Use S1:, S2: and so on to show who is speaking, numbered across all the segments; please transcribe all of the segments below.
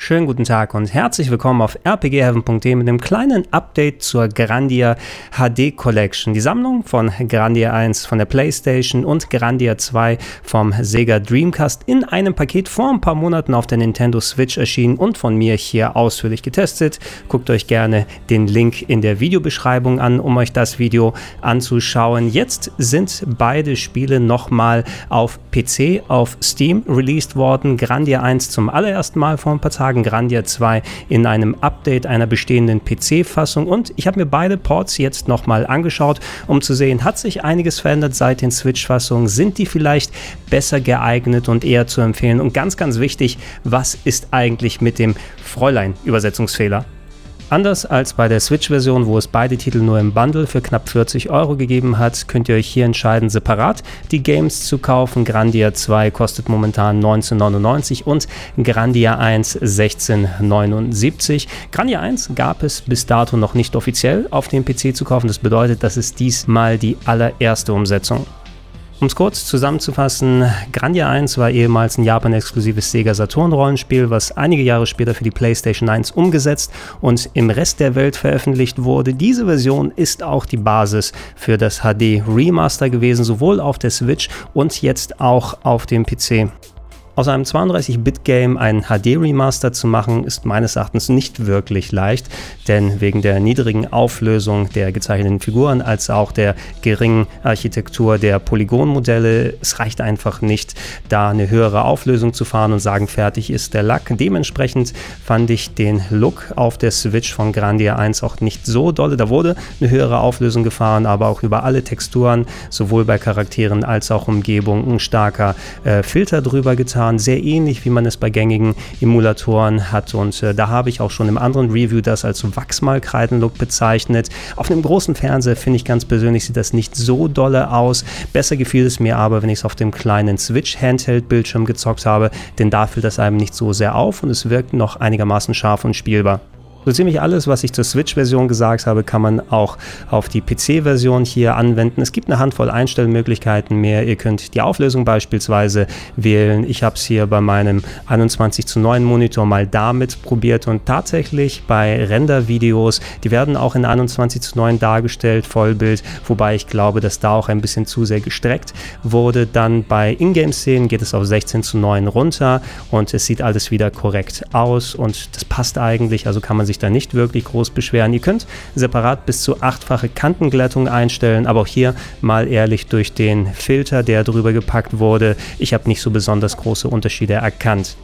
S1: Schönen guten Tag und herzlich willkommen auf rpgheaven.de mit einem kleinen Update zur Grandia HD Collection. Die Sammlung von Grandia 1 von der PlayStation und Grandia 2 vom Sega Dreamcast in einem Paket vor ein paar Monaten auf der Nintendo Switch erschienen und von mir hier ausführlich getestet. Guckt euch gerne den Link in der Videobeschreibung an, um euch das Video anzuschauen. Jetzt sind beide Spiele nochmal auf PC, auf Steam released worden. Grandia 1 zum allerersten Mal vor ein paar Tagen Tagen Grandia 2 in einem Update einer bestehenden PC-Fassung und ich habe mir beide Ports jetzt nochmal angeschaut, um zu sehen, hat sich einiges verändert seit den Switch-Fassungen, sind die vielleicht besser geeignet und eher zu empfehlen? Und ganz, ganz wichtig, was ist eigentlich mit dem Fräulein-Übersetzungsfehler? Anders als bei der Switch-Version, wo es beide Titel nur im Bundle für knapp 40 Euro gegeben hat, könnt ihr euch hier entscheiden, separat die Games zu kaufen. Grandia 2 kostet momentan 19,99 und Grandia 1 16,79. Grandia 1 gab es bis dato noch nicht offiziell auf dem PC zu kaufen. Das bedeutet, das ist diesmal die allererste Umsetzung. Um es kurz zusammenzufassen, Grandia 1 war ehemals ein Japan-exklusives Sega Saturn-Rollenspiel, was einige Jahre später für die PlayStation 1 umgesetzt und im Rest der Welt veröffentlicht wurde. Diese Version ist auch die Basis für das HD Remaster gewesen, sowohl auf der Switch und jetzt auch auf dem PC. Aus einem 32-Bit-Game ein HD-Remaster zu machen, ist meines Erachtens nicht wirklich leicht, denn wegen der niedrigen Auflösung der gezeichneten Figuren als auch der geringen Architektur der Polygonmodelle, es reicht einfach nicht, da eine höhere Auflösung zu fahren und sagen, fertig ist der Lack. Dementsprechend fand ich den Look auf der Switch von Grandia 1 auch nicht so dolle. Da wurde eine höhere Auflösung gefahren, aber auch über alle Texturen, sowohl bei Charakteren als auch Umgebung, ein starker äh, Filter drüber getan Verfahren sehr ähnlich, wie man es bei gängigen Emulatoren hat. Und äh, da habe ich auch schon im anderen Review das als Wachsmalkreiden-Look bezeichnet. Auf einem großen Fernseher finde ich ganz persönlich sieht das nicht so dolle aus. Besser gefiel es mir aber, wenn ich es auf dem kleinen Switch-Handheld-Bildschirm gezockt habe, denn da fällt das einem nicht so sehr auf und es wirkt noch einigermaßen scharf und spielbar. So ziemlich alles, was ich zur Switch-Version gesagt habe, kann man auch auf die PC-Version hier anwenden. Es gibt eine Handvoll Einstellmöglichkeiten mehr. Ihr könnt die Auflösung beispielsweise wählen. Ich habe es hier bei meinem 21 zu 9 Monitor mal damit probiert und tatsächlich bei Render-Videos, die werden auch in 21 zu 9 dargestellt, Vollbild, wobei ich glaube, dass da auch ein bisschen zu sehr gestreckt wurde. Dann bei Ingame-Szenen geht es auf 16 zu 9 runter und es sieht alles wieder korrekt aus und das passt eigentlich, also kann man sich da nicht wirklich groß beschweren. Ihr könnt separat bis zu achtfache Kantenglättung einstellen, aber auch hier mal ehrlich durch den Filter, der drüber gepackt wurde. Ich habe nicht so besonders große Unterschiede erkannt.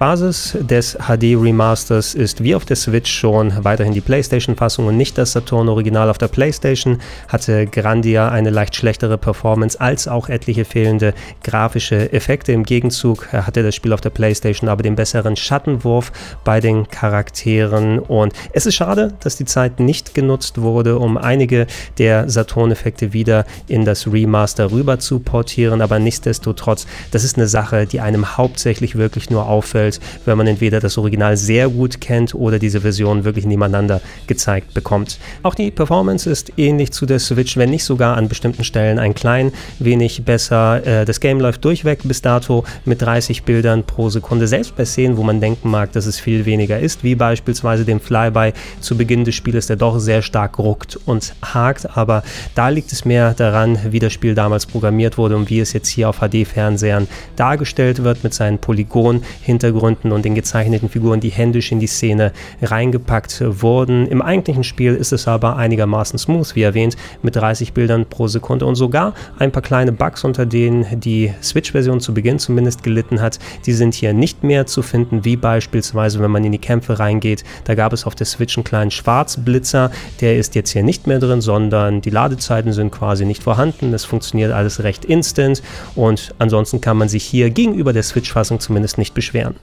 S1: Basis des HD Remasters ist wie auf der Switch schon weiterhin die PlayStation-Fassung und nicht das Saturn-Original. Auf der PlayStation hatte Grandia eine leicht schlechtere Performance als auch etliche fehlende grafische Effekte. Im Gegenzug hatte das Spiel auf der PlayStation aber den besseren Schattenwurf bei den Charakteren und es ist schade, dass die Zeit nicht genutzt wurde, um einige der Saturn-Effekte wieder in das Remaster rüber zu portieren, aber nichtsdestotrotz, das ist eine Sache, die einem hauptsächlich wirklich nur auffällt, auffällt, wenn man entweder das Original sehr gut kennt oder diese Version wirklich nebeneinander gezeigt bekommt. Auch die Performance ist ähnlich zu der Switch, wenn nicht sogar an bestimmten Stellen ein klein wenig besser. Äh, das Game läuft durchweg bis dato mit 30 Bildern pro Sekunde, selbst bei Szenen, wo man denken mag, dass es viel weniger ist, wie beispielsweise dem Flyby zu Beginn des Spieles, der doch sehr stark ruckt und hakt, aber da liegt es mehr daran, wie das Spiel damals programmiert wurde und wie es jetzt hier auf HD-Fernsehern dargestellt wird mit seinen Polygon-Hintergründen Hintergründen und den gezeichneten Figuren, die händisch in die Szene reingepackt wurden. Im eigentlichen Spiel ist es aber einigermaßen smooth, wie erwähnt, mit 30 Bildern pro Sekunde und sogar ein paar kleine Bugs, unter denen die Switch-Version zu Beginn zumindest gelitten hat, die sind hier nicht mehr zu finden, wie beispielsweise, wenn man in die Kämpfe reingeht. Da gab es auf der Switch einen kleinen Schwarzblitzer, der ist jetzt hier nicht mehr drin, sondern die Ladezeiten sind quasi nicht vorhanden. Es funktioniert alles recht instant und ansonsten kann man sich hier gegenüber der Switch-Fassung zumindest nicht beschweren.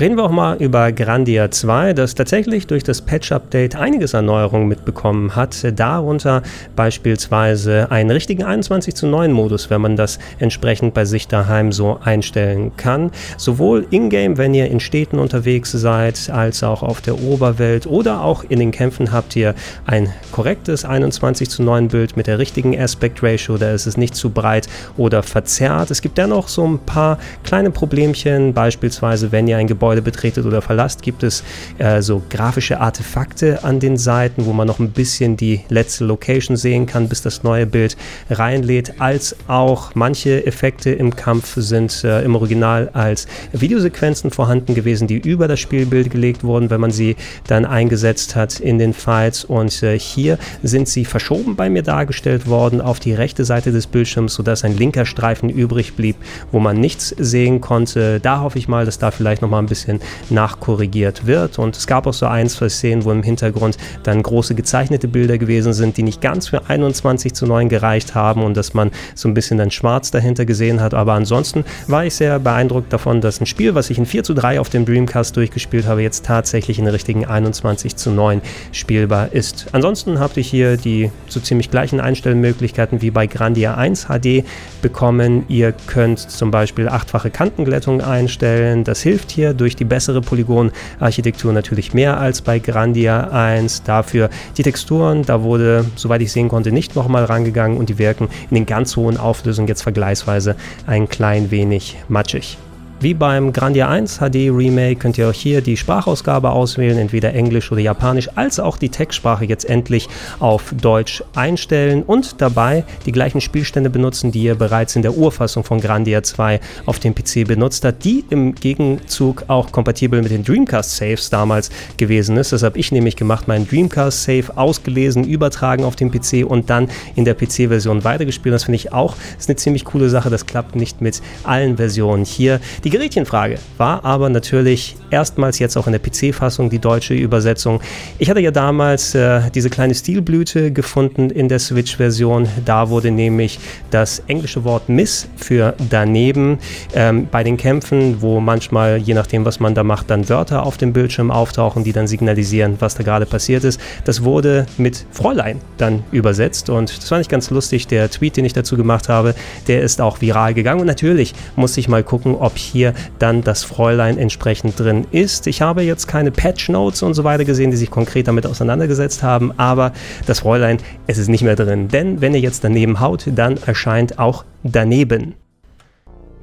S1: Reden wir auch mal über Grandia 2, das tatsächlich durch das Patch-Update einiges an Neuerungen mitbekommen hat. Darunter beispielsweise einen richtigen 21 zu 9 Modus, wenn man das entsprechend bei sich daheim so einstellen kann. Sowohl in-game, wenn ihr in Städten unterwegs seid, als auch auf der Oberwelt oder auch in den Kämpfen habt ihr ein korrektes 21 zu 9 Bild mit der richtigen Aspect Ratio, da ist es nicht zu breit oder verzerrt. Es gibt dennoch so ein paar kleine Problemchen, beispielsweise wenn ihr ein Gebäude Gebäude betretet oder verlasst, gibt es äh, so grafische Artefakte an den Seiten, wo man noch ein bisschen die letzte Location sehen kann, bis das neue Bild reinlädt, als auch manche Effekte im Kampf sind äh, im Original als Videosequenzen vorhanden gewesen, die über das Spielbild gelegt wurden, wenn man sie dann eingesetzt hat in den Files und äh, hier sind sie verschoben bei mir dargestellt worden auf die rechte Seite des Bildschirms, sodass ein linker Streifen übrig blieb, wo man nichts sehen konnte. Da hoffe ich mal, dass da vielleicht noch mal ein bisschen bisschen nachkorrigiert wird. Und es gab auch so ein, zwei Szenen, wo im Hintergrund dann große gezeichnete Bilder gewesen sind, die nicht ganz für 21 zu 9 gereicht haben und dass man so ein bisschen dann schwarz dahinter gesehen hat. Aber ansonsten war ich sehr beeindruckt davon, dass ein Spiel, was ich in 4 zu 3 auf dem Dreamcast durchgespielt habe, jetzt tatsächlich in richtigen 21 zu 9 spielbar ist. Ansonsten habt ihr hier die so ziemlich gleichen Einstellmöglichkeiten wie bei Grandia 1 HD bekommen. Ihr könnt zum Beispiel achtfache Kantenglättung einstellen. Das hilft hier durch durch die bessere Polygonarchitektur natürlich mehr als bei Grandia 1. Dafür die Texturen, da wurde, soweit ich sehen konnte, nicht nochmal rangegangen und die wirken in den ganz hohen Auflösungen jetzt vergleichsweise ein klein wenig matschig. Wie beim Grandia 1 HD Remake könnt ihr auch hier die Sprachausgabe auswählen, entweder Englisch oder Japanisch, als auch die Textsprache jetzt endlich auf Deutsch einstellen und dabei die gleichen Spielstände benutzen, die ihr bereits in der Urfassung von Grandia 2 auf dem PC benutzt habt, die im Gegenzug auch kompatibel mit den Dreamcast Saves damals gewesen ist. Das habe ich nämlich gemacht, meinen Dreamcast Save ausgelesen, übertragen auf den PC und dann in der PC-Version weitergespielt. Das finde ich auch ist eine ziemlich coole Sache. Das klappt nicht mit allen Versionen hier. Die Gerätchenfrage war aber natürlich erstmals jetzt auch in der PC-Fassung die deutsche Übersetzung. Ich hatte ja damals äh, diese kleine Stilblüte gefunden in der Switch-Version. Da wurde nämlich das englische Wort Miss für daneben ähm, bei den Kämpfen, wo manchmal, je nachdem, was man da macht, dann Wörter auf dem Bildschirm auftauchen, die dann signalisieren, was da gerade passiert ist. Das wurde mit Fräulein dann übersetzt und das fand ich ganz lustig. Der Tweet, den ich dazu gemacht habe, der ist auch viral gegangen und natürlich musste ich mal gucken, ob hier hier dann das Fräulein entsprechend drin ist. Ich habe jetzt keine Patch Notes und so weiter gesehen, die sich konkret damit auseinandergesetzt haben, aber das Fräulein, es ist nicht mehr drin. Denn wenn ihr jetzt daneben haut, dann erscheint auch daneben.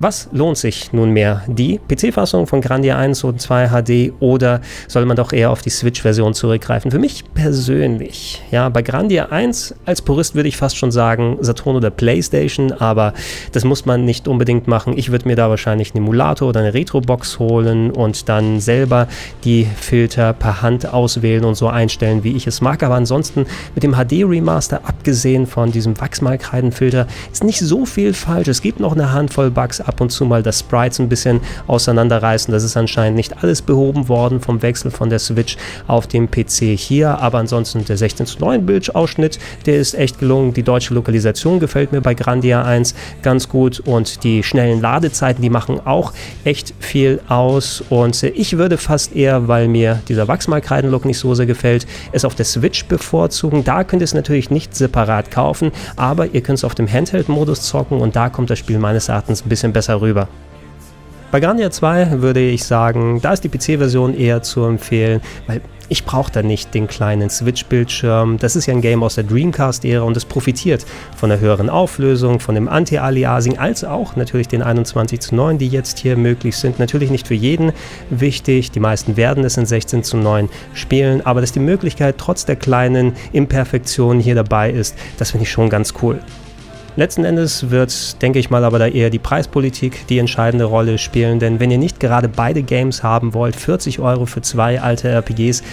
S1: Was lohnt sich nunmehr? Die PC-Fassung von Grandia 1 und 2 HD oder soll man doch eher auf die Switch-Version zurückgreifen? Für mich persönlich, ja, bei Grandia 1 als Purist würde ich fast schon sagen Saturn oder Playstation, aber das muss man nicht unbedingt machen. Ich würde mir da wahrscheinlich einen Emulator oder eine Retro-Box holen und dann selber die Filter per Hand auswählen und so einstellen, wie ich es mag. Aber ansonsten mit dem HD-Remaster, abgesehen von diesem Wachsmalkreidenfilter, ist nicht so viel falsch. Es gibt noch eine Handvoll Bugs, ab und zu mal das Sprites ein bisschen auseinanderreißen. Das ist anscheinend nicht alles behoben worden vom Wechsel von der Switch auf dem PC hier, aber ansonsten der 16 zu 9 Bildausschnitt, der ist echt gelungen. Die deutsche Lokalisation gefällt mir bei Grandia 1 ganz gut und die schnellen Ladezeiten, die machen auch echt viel aus und ich würde fast eher, weil mir dieser Wachsmalkreiden-Look nicht so sehr gefällt, es auf der Switch bevorzugen. Da könnt ihr es natürlich nicht separat kaufen, aber ihr könnt es auf dem Handheld-Modus zocken und da kommt das Spiel meines Erachtens ein bisschen besser besser rüber. Bei Grandia 2 würde ich sagen, da ist die PC-Version eher zu empfehlen, weil ich brauche da nicht den kleinen Switch-Bildschirm. Das ist ja ein Game aus der Dreamcast-Ära und es profitiert von der höheren Auflösung, von dem Anti-Aliasing, als auch natürlich den 21 zu 9, die jetzt hier möglich sind. Natürlich nicht für jeden wichtig. Die meisten werden es in 16 zu 9 spielen, aber dass die Möglichkeit trotz der kleinen Imperfektionen hier dabei ist, das finde ich schon ganz cool. Letzten Endes wird, denke ich mal, aber da eher die Preispolitik die entscheidende Rolle spielen, denn wenn ihr nicht gerade beide Games haben wollt, 40 Euro für zwei alte RPGs,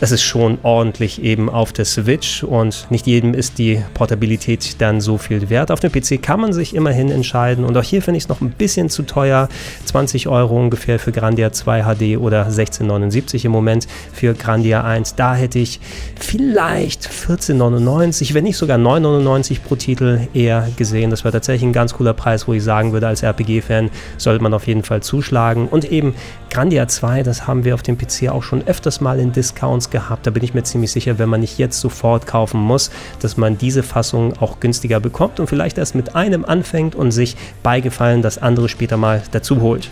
S1: das ist schon ordentlich eben auf der Switch und nicht jedem ist die Portabilität dann so viel wert. Auf dem PC kann man sich immerhin entscheiden und auch hier finde ich es noch ein bisschen zu teuer, 20 Euro ungefähr für Grandia 2 HD oder 16,79 im Moment für Grandia 1. Da hätte ich vielleicht 14,99, wenn nicht sogar 9,99 pro Titel eher Gesehen. Das war tatsächlich ein ganz cooler Preis, wo ich sagen würde, als RPG-Fan sollte man auf jeden Fall zuschlagen. Und eben Grandia 2, das haben wir auf dem PC auch schon öfters mal in Discounts gehabt. Da bin ich mir ziemlich sicher, wenn man nicht jetzt sofort kaufen muss, dass man diese Fassung auch günstiger bekommt und vielleicht erst mit einem anfängt und sich beigefallen das andere später mal dazu holt.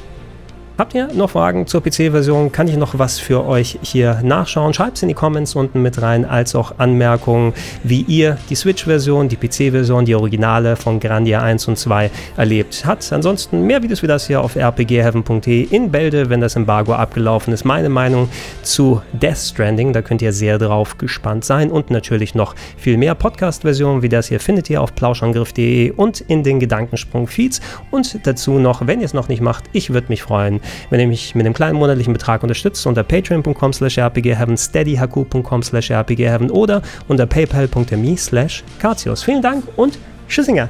S1: Habt ihr noch Fragen zur PC-Version? Kann ich noch was für euch hier nachschauen? Schreibt es in die Comments unten mit rein, als auch Anmerkungen, wie ihr die Switch-Version, die PC-Version, die Originale von Grandia 1 und 2 erlebt habt. Ansonsten mehr Videos wie das hier auf rpgheaven.de in Bälde, wenn das Embargo abgelaufen ist. Meine Meinung zu Death Stranding, da könnt ihr sehr drauf gespannt sein und natürlich noch viel mehr Podcast-Versionen wie das hier findet ihr auf plauschangriff.de und in den Gedankensprung-Feeds und dazu noch, wenn ihr es noch nicht macht, ich würde mich freuen, wenn ihr mich mit einem kleinen monatlichen Betrag unterstützt unter patreon.com slash rpgheaven, steadyhq.com slash rpgheaven oder unter paypal.me slash Vielen Dank und Tschüssinger!